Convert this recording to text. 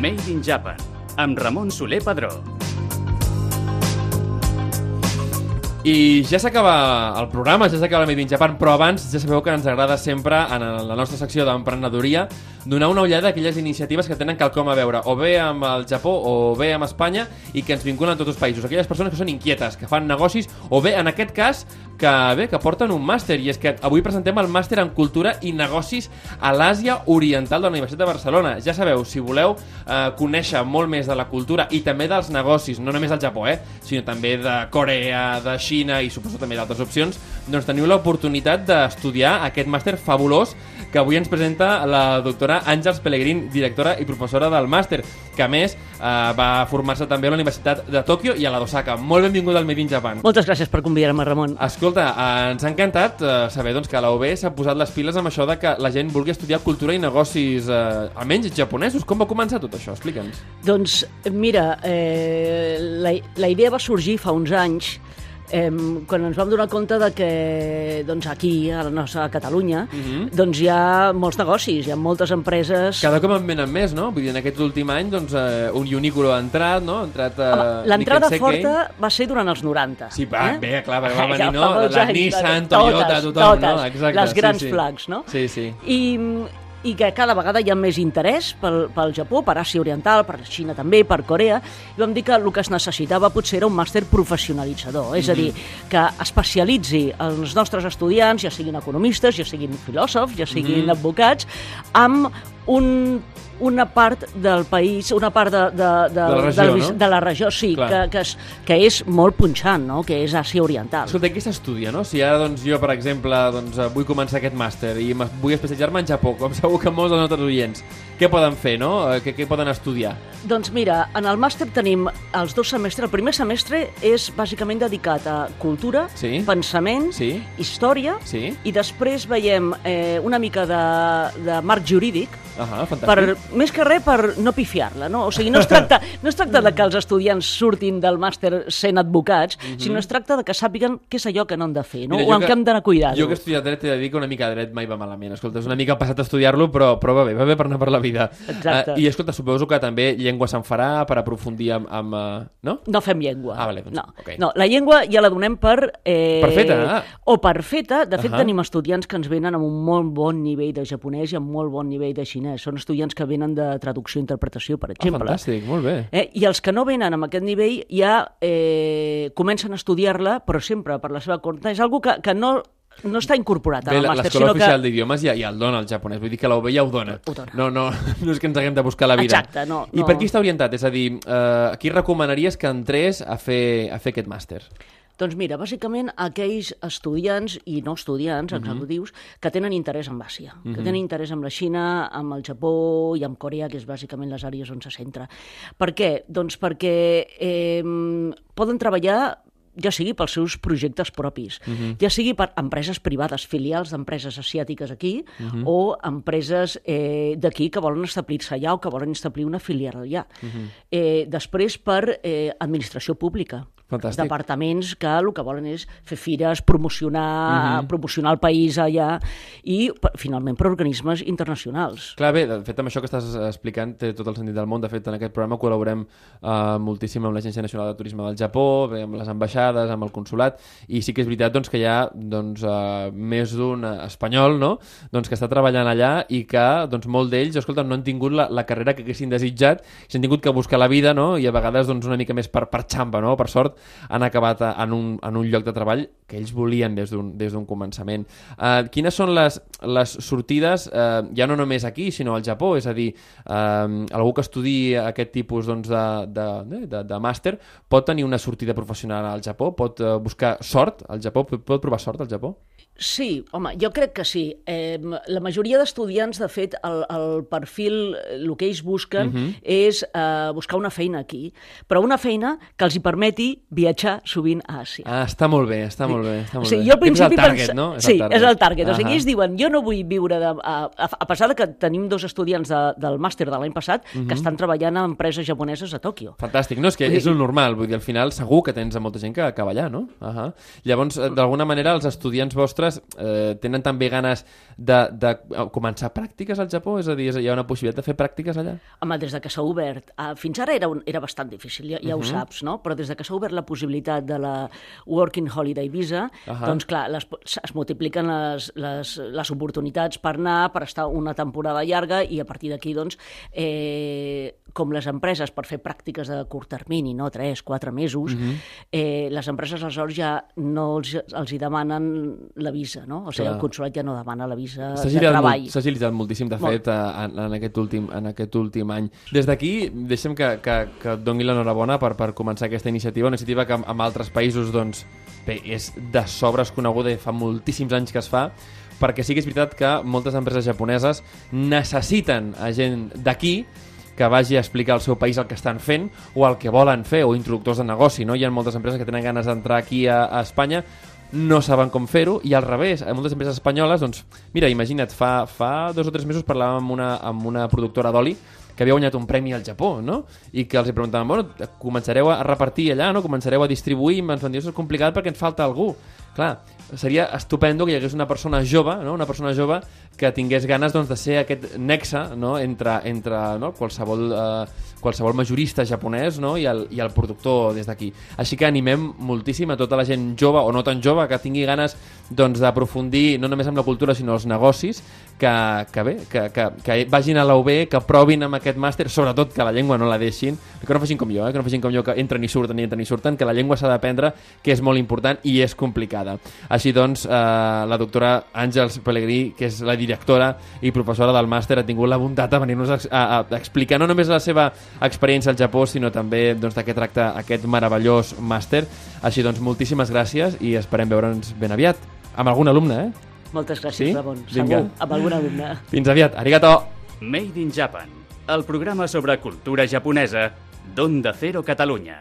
Made in Japan, amb Ramon Soler Padró. I ja s'acaba el programa, ja s'acaba el Made in Japan, però abans ja sabeu que ens agrada sempre en la nostra secció d'emprenedoria donar una ullada a aquelles iniciatives que tenen quelcom a veure o bé amb el Japó o bé amb Espanya i que ens vinculen a tots els països. Aquelles persones que són inquietes, que fan negocis o bé, en aquest cas, que bé, que porten un màster i és que avui presentem el màster en cultura i negocis a l'Àsia Oriental de la Universitat de Barcelona. Ja sabeu, si voleu eh, conèixer molt més de la cultura i també dels negocis, no només del Japó, eh, sinó també de Corea, de Xina i suposo també d'altres opcions, doncs teniu l'oportunitat d'estudiar aquest màster fabulós que avui ens presenta la doctora Àngels Pellegrín, directora i professora del màster, que a més eh, va formar-se també a la Universitat de Tòquio i a la d'Osaka. Molt benvingut al Made in Japan. Moltes gràcies per convidar-me, Ramon. Escolta, eh, ens ha encantat eh, saber doncs, que la UB s'ha posat les piles amb això de que la gent vulgui estudiar cultura i negocis, eh, almenys japonesos. Com va començar tot això? Explica'ns. Doncs mira, eh, la, la idea va sorgir fa uns anys eh, quan ens vam donar compte de que doncs aquí, a la nostra Catalunya, uh -huh. doncs hi ha molts negocis, hi ha moltes empreses... Cada cop en venen més, no? Vull dir, en aquest últim any, doncs, eh, un Unicuro ha entrat, no? Ha entrat... Eh, L'entrada forta va ser durant els 90. Sí, va, eh? bé, clar, va venir, no? La Nissan, Toyota, tothom, totes, no? Exacte, les grans sí, sí. flags, no? Sí, sí. I, i que cada vegada hi ha més interès pel, pel Japó, per Àsia Oriental, per Xina també, per Corea, i vam dir que el que es necessitava potser era un màster professionalitzador, és a dir, que especialitzi els nostres estudiants, ja siguin economistes, ja siguin filòsofs, ja siguin Mhm. advocats, amb un una part del país, una part de, de, de, la regió, del- no? de la regió, sí, Clar. que, que, és, que és molt punxant, no? que és Àsia Oriental. Escolta, què s'estudia, no? Si ara, doncs, jo, per exemple, doncs, eh, vull començar aquest màster i vull especialitzar-me en Japó, com segur que molts dels nostres oients, què poden fer, no? Eh, Què, què poden estudiar? Doncs mira, en el màster tenim els dos semestres. El primer semestre és bàsicament dedicat a cultura, Sí. pensament, Sí. història, Sí? i després veiem eh, una mica de, de marc jurídic, Ahà, fantàstic. per, més que res per no pifiar-la, no? O sigui, no es tracta, no es tracta de que els estudiants surtin del màster sent advocats, sinó es tracta de que sàpiguen què és allò que no han de fer, no? Mhm. Mira, o amb què hem d'anar cuidant. Jo que he estudiat dret he de dir que una mica de dret mai va malament. Escolta, és una mica passat a estudiar-lo, però, però va bé, va bé per anar per la vida. Exacte. Eh, I escolta, suposo que també llengua se'n farà per aprofundir amb... amb uh, no? No fem llengua. Ah, vale, doncs, no. ok. no, la llengua ja la donem per... Eh, Per feta, ah. O per feta. De fet, Ahà. tenim estudiants que ens venen amb un molt bon nivell de japonès i amb molt bon nivell de xinès. Són estudiants que venen de traducció i interpretació, per Ah, exemple. fantàstic, molt bé. Eh? I els que no venen amb aquest nivell ja eh, comencen a estudiar-la, però sempre per la seva compte. És algo que, que no, no està incorporat al la- màster, l'escola sinó oficial que... d'idiomes ja, ja el dona el japonès, vull dir que la UB ja ho dona. Ho dona. No, no, no és que ens haguem de buscar la vida. Exacte, no, I no. per qui està orientat? És a dir, eh, a qui recomanaries que entrés a fer, a fer aquest màster? Doncs mira, bàsicament aquells estudiants i no estudiants, Mhm. executius, que tenen interès en Àsia, que tenen interès en la Xina, amb el Japó i amb Corea, que és bàsicament les àrees on se centra. Per què? Doncs perquè eh, poden treballar ja sigui pels seus projectes propis, ja sigui per empreses privades, filials d'empreses asiàtiques aquí, o empreses eh, d'aquí que volen establir-se allà o que volen establir una filial allà. eh, després per eh, administració pública. Fantàstic. Departaments que el que volen és fer fires, promocionar, promocionar el país allà i, finalment, per organismes internacionals. Clar, bé, de fet, amb això que estàs explicant té tot el sentit del món. De fet, en aquest programa col·laborem eh, moltíssim amb l'Agència Nacional de Turisme del Japó, bé, amb les ambaixades, amb el consulat, i sí que és veritat doncs, que hi ha doncs, eh, més d'un espanyol no? doncs, que està treballant allà i que doncs, molt d'ells escolta, no han tingut la, la carrera que haguessin desitjat, s'han tingut que buscar la vida no? i a vegades doncs, una mica més per, per xamba, no? per sort, han acabat a- en un, en un lloc de treball que ells volien des d'un començament. Uh, quines són les, les sortides, uh, ja no només aquí, sinó al Japó? És a dir, uh, algú que estudi aquest tipus doncs, de, de, de, de, de màster pot tenir una sortida professional al Japó? Pot uh, buscar sort al Japó? Pot, pot provar sort al Japó? Sí, home, jo crec que sí. Eh, la majoria d'estudiants, de fet, el, el perfil, eh, el que ells busquen uh -huh. és eh, buscar una feina aquí, però una feina que els hi permeti viatjar sovint a Àsia. Ah, està molt bé, està molt bé. Està molt Sí, bé. jo al principi és el target, pensa- no? sí, és el target. O sigui, ells diuen, jo no vull viure de... A, a, a pesar de que tenim dos estudiants de, del màster de l'any passat Mhm. que estan treballant a empreses japoneses a Tòquio. Fantàstic, no? És que Vull és dir- el normal, vull dir, al final segur que tens a molta gent que, que va allà, no? Uh -huh. Llavors, eh, d'alguna manera, els estudiants vostres eh, tenen també ganes de, de eh, començar pràctiques al Japó? És a dir, és- hi ha una possibilitat de fer pràctiques allà? Home, des de que s'ha obert, uh, fins ara era, un, era bastant difícil, ja, ja Mhm. ho saps, no? Però des de que s'ha obert la possibilitat de la Working Holiday Visa, Ahà. doncs clar, les, es multipliquen les, les, les oportunitats per anar, per estar una temporada llarga i a partir d'aquí, doncs, eh, com les empreses per fer pràctiques de curt termini, no? 3, 4 mesos, Mhm. eh, les empreses aleshores ja no els, els hi demanen la visa, no? O sigui, Clar. el consulat ja no demana la visa de treball. s'ha agilitat moltíssim, de Molt. fet, eh, en, en, aquest últim, en aquest últim any. Des d'aquí, deixem que, que, que et doni l'enhorabona per, per començar aquesta iniciativa, una iniciativa que en altres països, doncs, bé, és de sobres coneguda i fa moltíssims anys que es fa, perquè sí que és veritat que moltes empreses japoneses necessiten a gent d'aquí que vagi a explicar al seu país el que estan fent o el que volen fer, o introductors de negoci. No? Hi ha moltes empreses que tenen ganes d'entrar aquí a, a Espanya, no saben com fer-ho, i al revés, a moltes empreses espanyoles, doncs, mira, imagina't, fa, fa dos o tres mesos parlàvem amb una, amb una productora d'oli que havia guanyat un premi al Japó, no? I que els hi preguntàvem, bueno, començareu a repartir allà, no? Començareu a distribuir, i ens van dir, "Això és complicat perquè ens falta algú. Clar, seria estupendo que hi hagués una persona jove, no? una persona jove que tingués ganes doncs, de ser aquest nexe no? entre, entre no? qualsevol, eh, qualsevol majorista japonès no? I, el, i el productor des d'aquí. Així que animem moltíssim a tota la gent jove o no tan jove que tingui ganes doncs, d'aprofundir no només amb la cultura sinó els negocis que, que bé, que, que, que vagin a la UB, que provin amb aquest màster, sobretot que la llengua no la deixin, que no facin com jo, eh? que no facin com jo, que entren i surten i entren i surten, que la llengua s'ha d'aprendre, que és molt important i és complicada. Així doncs, eh, la doctora Àngels Pellegrí, que és la directora i professora del màster, ha tingut la bondat de venir-nos a, a, a explicar no només la seva experiència al Japó, sinó també doncs, de què tracta aquest meravellós màster. Així doncs, moltíssimes gràcies i esperem veure'ns ben aviat. Amb algun alumne, eh? Moltes gràcies, Sí? Ramon. Vinga. Segur, amb algun alumne. Fins aviat. Arigato! Made in Japan, el programa sobre cultura japonesa d'Onda Cero Catalunya.